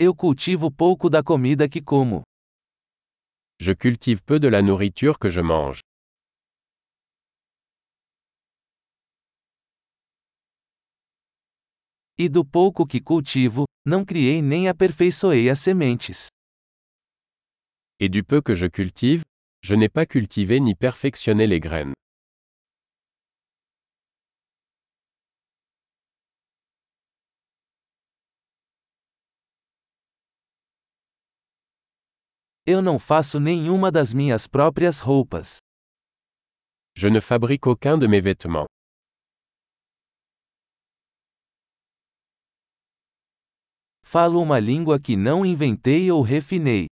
Eu cultivo pouco da comida que como. Je cultive peu de la nourriture que je mange. E do pouco que cultivo, não criei nem aperfeiçoei as sementes. Et du peu que je cultive, je n'ai pas cultivé ni perfectionné les graines. Eu não faço nenhuma das minhas próprias roupas. Je ne fabrique aucun de mes vêtements. Falo uma língua que não inventei ou refinei.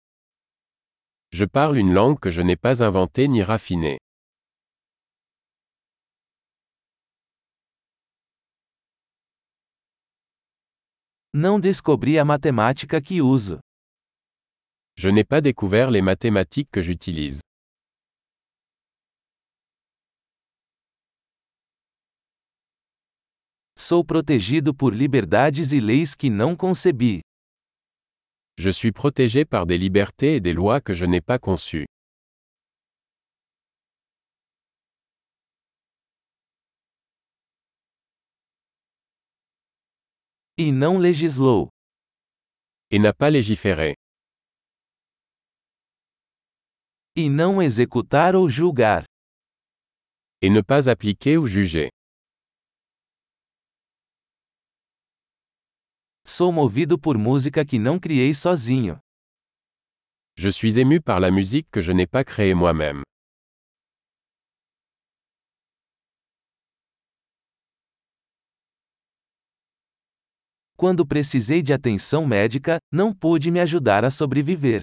Je parle une langue que je n'ai pas inventée ni raffinée. Não descobri a matemática que uso. Je n'ai pas découvert les mathématiques que j'utilise. Sou protegido por liberdades e leis que não concebi. Je suis protégé par des libertés et des lois que je n'ai pas conçues. E não legislou. Et n'a pas légiféré. E não executar ou julgar. Et ne pas appliquer ou juger. Sou movido por música que não criei sozinho. Je suis ému par la musique que je n'ai pas créée moi-même. Quando precisei de atenção médica, não pude me ajudar a sobreviver.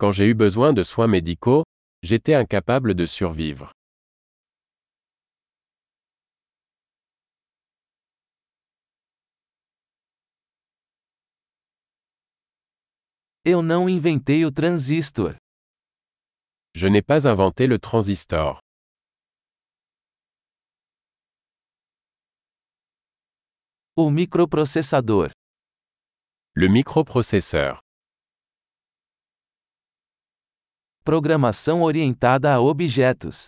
Quand j'ai eu besoin de soins médicaux, j'étais incapable de survivre. Eu não inventei o transistor. Je n'ai pas inventé le transistor. O microprocessador. Le microprocesseur. Programação orientada a objetos.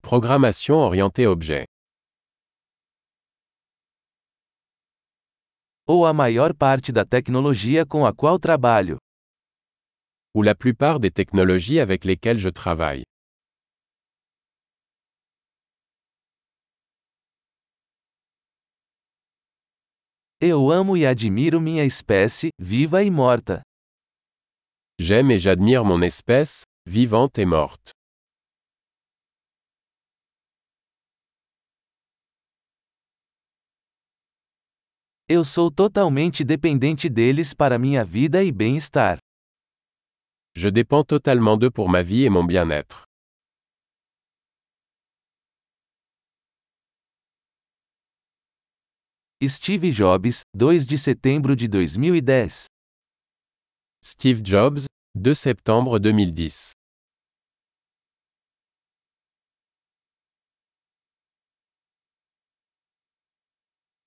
Programmation orientée objet. Ou a maior parte da tecnologia com a qual trabalho. Ou la plupart des technologies avec lesquelles je travaille. Eu amo e admiro minha espécie, viva e morta. J'aime et j'admire mon espèce, vivante et morte. Eu sou totalmente dependente deles para minha vida e bem-estar. Je dépends totalement d'eux pour ma vie et mon bien-être. Steve Jobs, 2 de setembro de 2010. Steve Jobs, 2 septembre 2010.